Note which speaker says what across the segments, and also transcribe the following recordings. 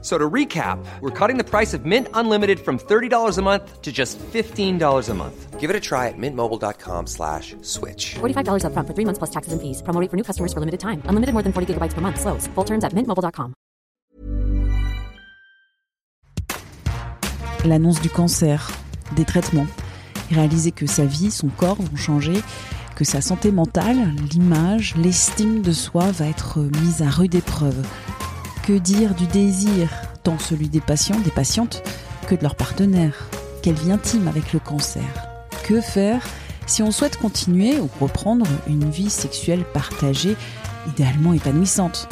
Speaker 1: So to recap, we're cutting the price of Mint Unlimited from $30 a month to just $15 a month. Give it a try at mintmobile.com slash switch.
Speaker 2: $45 up front for three months plus taxes and fees. Promo rate for new customers for limited time. Unlimited more than 40 gigabytes per month. Slows. Full terms at mintmobile.com.
Speaker 3: L'annonce du cancer, des traitements, réaliser que sa vie, son corps vont changer, que sa santé mentale, l'image, l'estime de soi va être mise à rude épreuve. Que dire du désir, tant celui des patients, des patientes, que de leurs partenaires Quelle vie intime avec le cancer Que faire si on souhaite continuer ou reprendre une vie sexuelle partagée, idéalement épanouissante?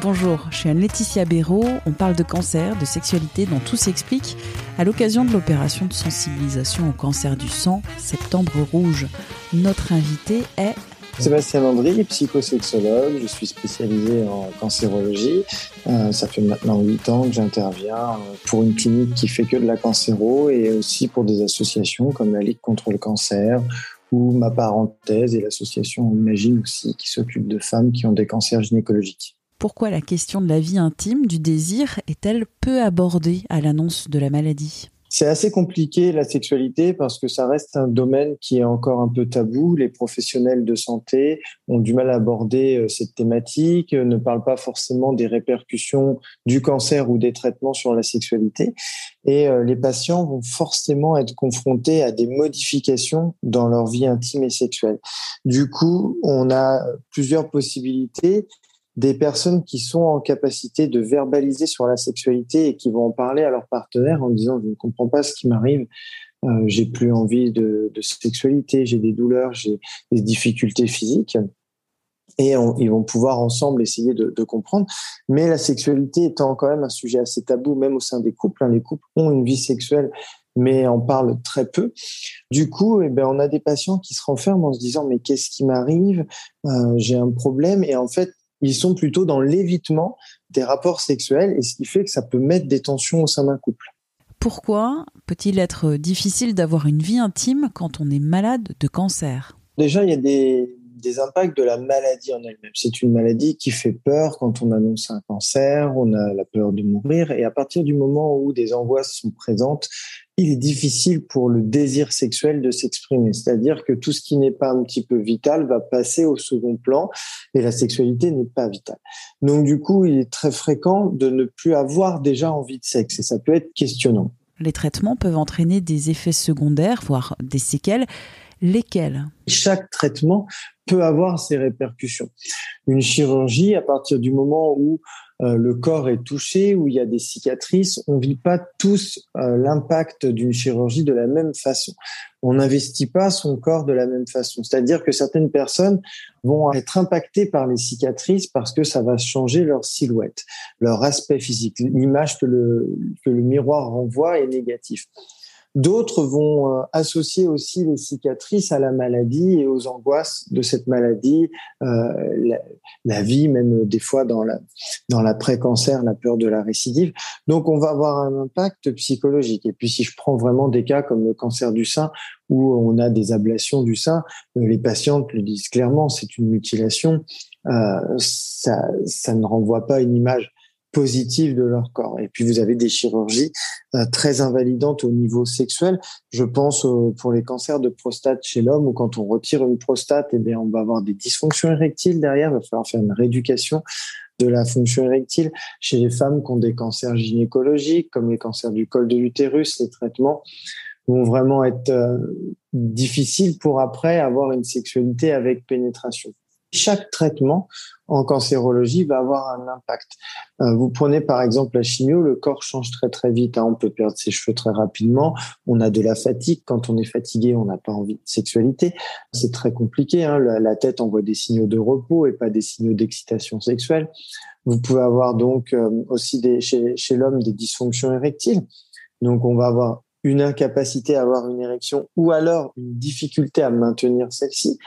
Speaker 3: Bonjour, je suis Anne-Laetitia Béraud. On parle de cancer, de sexualité dont tout s'explique à l'occasion de l'opération de sensibilisation au cancer du sang, Septembre Rouge. Notre invité est
Speaker 4: Sébastien Landry, psychosexologue, je suis spécialisé en cancérologie. Euh, ça fait maintenant 8 ans que j'interviens euh, pour une clinique qui fait que de la cancéro et aussi pour des associations comme la Ligue contre le cancer ou ma parenthèse et l'association Imagine aussi qui s'occupe de femmes qui ont des cancers gynécologiques.
Speaker 3: Pourquoi la question de la vie intime, du désir, est-elle peu abordée à l'annonce de la maladie?
Speaker 4: C'est assez compliqué la sexualité parce que ça reste un domaine qui est encore un peu tabou. Les professionnels de santé ont du mal à aborder euh, cette thématique, ne parlent pas forcément des répercussions du cancer ou des traitements sur la sexualité. Et euh, les patients vont forcément être confrontés à des modifications dans leur vie intime et sexuelle. Du coup, on a plusieurs possibilités des personnes qui sont en capacité de verbaliser sur la sexualité et qui vont en parler à leur partenaire en disant je ne comprends pas ce qui m'arrive, euh, j'ai plus envie de, sexualité, j'ai des douleurs, j'ai des difficultés physiques. Et ils vont pouvoir ensemble essayer de, comprendre. Mais la sexualité étant quand même un sujet assez tabou, même au sein des couples, hein, les couples ont une vie sexuelle mais en parlent très peu. Du coup, eh ben, on a des patients qui se renferment en se disant mais qu'est-ce qui m'arrive? Euh, J'ai un problème et en fait ils sont plutôt dans l'évitement des rapports sexuels et ce qui fait que ça peut mettre des tensions au sein d'un couple.
Speaker 3: Pourquoi peut-il être difficile d'avoir une vie intime quand on est malade de cancer?
Speaker 4: Déjà, il y a des, des impacts de la maladie en elle-même. C'est une maladie qui fait peur quand on annonce un cancer, on a la peur de mourir, et à partir du moment où des angoisses sont présentes, il est difficile pour le désir sexuel de s'exprimer. C'est-à-dire que tout ce qui n'est pas un petit peu vital va passer au second plan et la sexualité n'est pas vitale. Donc du coup, il est très fréquent de ne plus avoir déjà envie de sexe et ça peut être questionnant.
Speaker 3: Les traitements peuvent entraîner des effets secondaires, voire des séquelles. Lesquels?
Speaker 4: Chaque traitement peut avoir ses répercussions. Une chirurgie, à partir du moment où euh, le corps est touché, où il y a des cicatrices, on vit pas tous euh, l'impact d'une chirurgie de la même façon. On n'investit pas son corps de la même façon. C'est-à-dire que certaines personnes vont être impactées par les cicatrices parce que ça va changer leur silhouette, leur aspect physique. L'image que le miroir renvoie est négative. D'autres vont euh, associer aussi les cicatrices à la maladie et aux angoisses de cette maladie, euh, la, vie, même des fois dans la dans l'après-cancer, la peur de la récidive. Donc, on va avoir un impact psychologique. Et puis, si je prends vraiment des cas comme le cancer du sein, où on a des ablations du sein, euh, les patientes le disent clairement, c'est une mutilation. ça, ça ne renvoie pas une image positive de leur corps. Et puis vous avez des chirurgies euh, très invalidantes au niveau sexuel. Je pense pour les cancers de prostate chez l'homme où quand on retire une prostate, eh bien on va avoir des dysfonctions érectiles derrière. Il va falloir faire une rééducation de la fonction érectile. Chez les femmes qui ont des cancers gynécologiques, comme les cancers du col de l'utérus, les traitements vont vraiment être euh, difficiles pour après avoir une sexualité avec pénétration. Chaque traitement en cancérologie va avoir un impact. Euh, vous prenez par exemple la chimio, le corps change très très vite. Hein. On peut perdre ses cheveux très rapidement. On a de la fatigue. Quand on est fatigué, on n'a pas envie de sexualité. C'est très compliqué. Hein. La, tête envoie des signaux de repos et pas des signaux d'excitation sexuelle. Vous pouvez avoir donc euh, aussi chez l'homme des dysfonctions érectiles. Donc on va avoir une incapacité à avoir une érection ou alors une difficulté à maintenir celle-ci.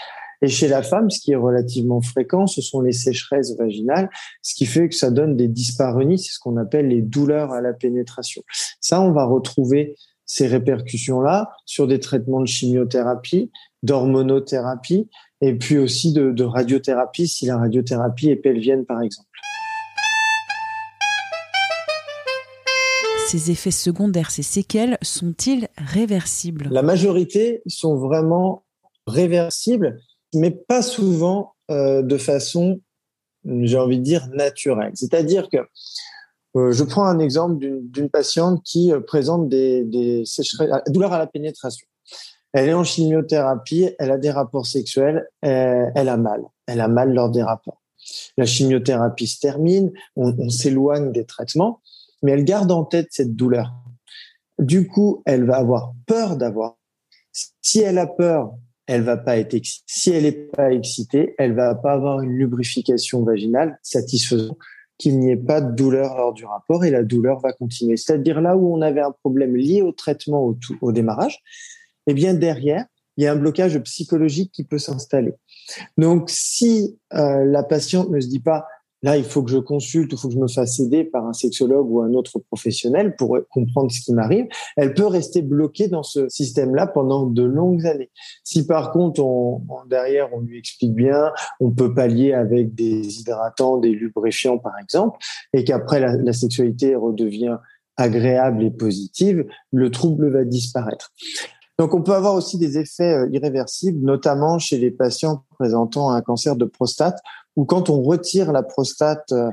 Speaker 4: Et chez la femme, ce qui est relativement fréquent, ce sont les sécheresses vaginales, ce qui fait que ça donne des dyspareunies, c'est ce qu'on appelle les douleurs à la pénétration. Ça, on va retrouver ces répercussions-là sur des traitements de chimiothérapie, d'hormonothérapie, et puis aussi de, de radiothérapie, si la radiothérapie est pelvienne, par exemple.
Speaker 3: Ces effets secondaires, ces séquelles, sont-ils réversibles?
Speaker 4: La majorité sont vraiment réversibles, mais pas souvent euh, de façon, j'ai envie de dire, naturelle. C'est-à-dire que euh, je prends un exemple d'une patiente qui euh, présente des, douleurs à la pénétration. Elle est en chimiothérapie, elle a des rapports sexuels, elle, a mal. Elle a mal lors des rapports. La chimiothérapie se termine, on s'éloigne des traitements, mais elle garde en tête cette douleur. Du coup, elle va avoir peur d'avoir. Si elle a peur, elle va pas être excitée. Si elle n'est pas excitée, elle va pas avoir une lubrification vaginale satisfaisante qu'il n'y ait pas de douleur lors du rapport et la douleur va continuer. C'est-à-dire là où on avait un problème lié au traitement au, au démarrage, eh bien derrière, il y a un blocage psychologique qui peut s'installer. Donc si euh, la patiente ne se dit pas là, il faut que je consulte, il faut que je me fasse aider par un sexologue ou un autre professionnel pour comprendre ce qui m'arrive, elle peut rester bloquée dans ce système-là pendant de longues années. Si par contre, on, derrière, on lui explique bien, on peut pallier avec des hydratants, des lubrifiants, par exemple, et qu'après, la, sexualité redevient agréable et positive, le trouble va disparaître. Donc, on peut avoir aussi des effets euh, irréversibles, notamment chez les patients présentant un cancer de prostate, ou quand on retire la prostate euh,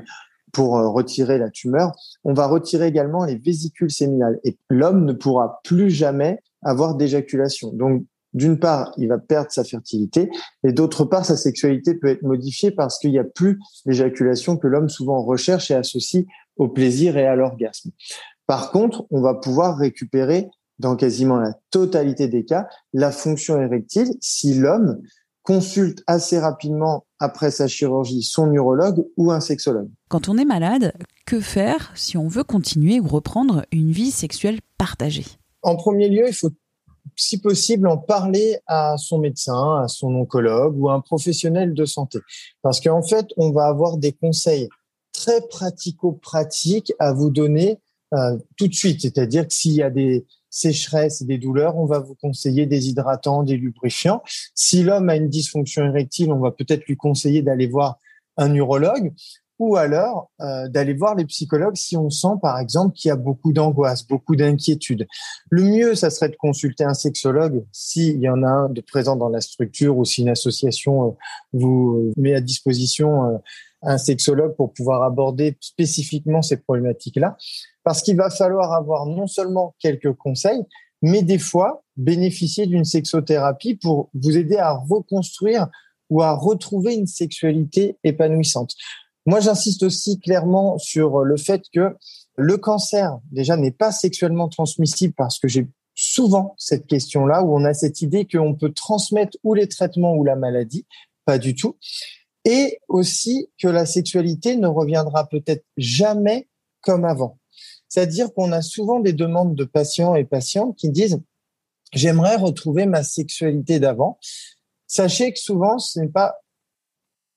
Speaker 4: pour euh, retirer la tumeur, on va retirer également les vésicules séminales et l'homme ne pourra plus jamais avoir d'éjaculation. Donc, d'une part, il va perdre sa fertilité et d'autre part, sa sexualité peut être modifiée parce qu'il n'y a plus l'éjaculation que l'homme souvent recherche et associe au plaisir et à l'orgasme. Par contre, on va pouvoir récupérer dans quasiment la totalité des cas la fonction érectile si l'homme consulte assez rapidement après sa chirurgie son urologue ou un sexologue.
Speaker 3: Quand on est malade, que faire si on veut continuer ou reprendre une vie sexuelle partagée?
Speaker 4: En premier lieu, il faut si possible en parler à son médecin, à son oncologue ou à un professionnel de santé. Parce qu'en fait, on va avoir des conseils très pratico-pratiques à vous donner euh, tout de suite. C'est-à-dire que s'il y a des, sécheresse et des douleurs, on va vous conseiller des hydratants, des lubrifiants. Si l'homme a une dysfonction érectile, on va peut-être lui conseiller d'aller voir un urologue ou alors euh, d'aller voir les psychologues si on sent par exemple qu'il y a beaucoup d'angoisse, beaucoup d'inquiétude. Le mieux, ça serait de consulter un sexologue s'il y en a un de présent dans la structure ou si une association euh, vous met à disposition euh, un sexologue pour pouvoir aborder spécifiquement ces problématiques-là parce qu'il va falloir avoir non seulement quelques conseils, mais des fois bénéficier d'une sexothérapie pour vous aider à reconstruire ou à retrouver une sexualité épanouissante. Moi, j'insiste aussi clairement sur le fait que le cancer, déjà, n'est pas sexuellement transmissible parce que j'ai souvent cette question-là où on a cette idée qu'on peut transmettre ou les traitements ou la maladie. Pas du tout. Et aussi que la sexualité ne reviendra peut-être jamais comme avant. C'est-à-dire qu'on a souvent des demandes de patients et patientes qui disent j'aimerais retrouver ma sexualité d'avant. Sachez que souvent ce n'est pas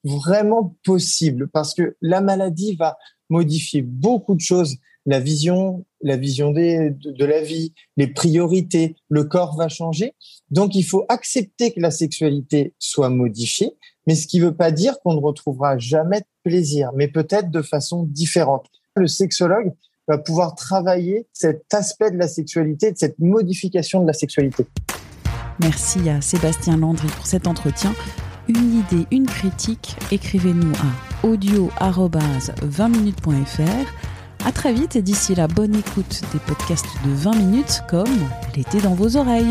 Speaker 4: vraiment possible parce que la maladie va modifier beaucoup de choses, la vision, la vision de la vie, les priorités, le corps va changer. Donc il faut accepter que la sexualité soit modifiée, mais ce qui ne veut pas dire qu'on ne retrouvera jamais de plaisir, mais peut-être de façon différente. Le sexologue va pouvoir travailler cet aspect de la sexualité, de cette modification de la sexualité.
Speaker 3: Merci à Sébastien Landry pour cet entretien. Une idée, une critique, écrivez-nous à audio-20minutes.fr. À très vite et d'ici là, bonne écoute des podcasts de 20 minutes comme l'été dans vos oreilles.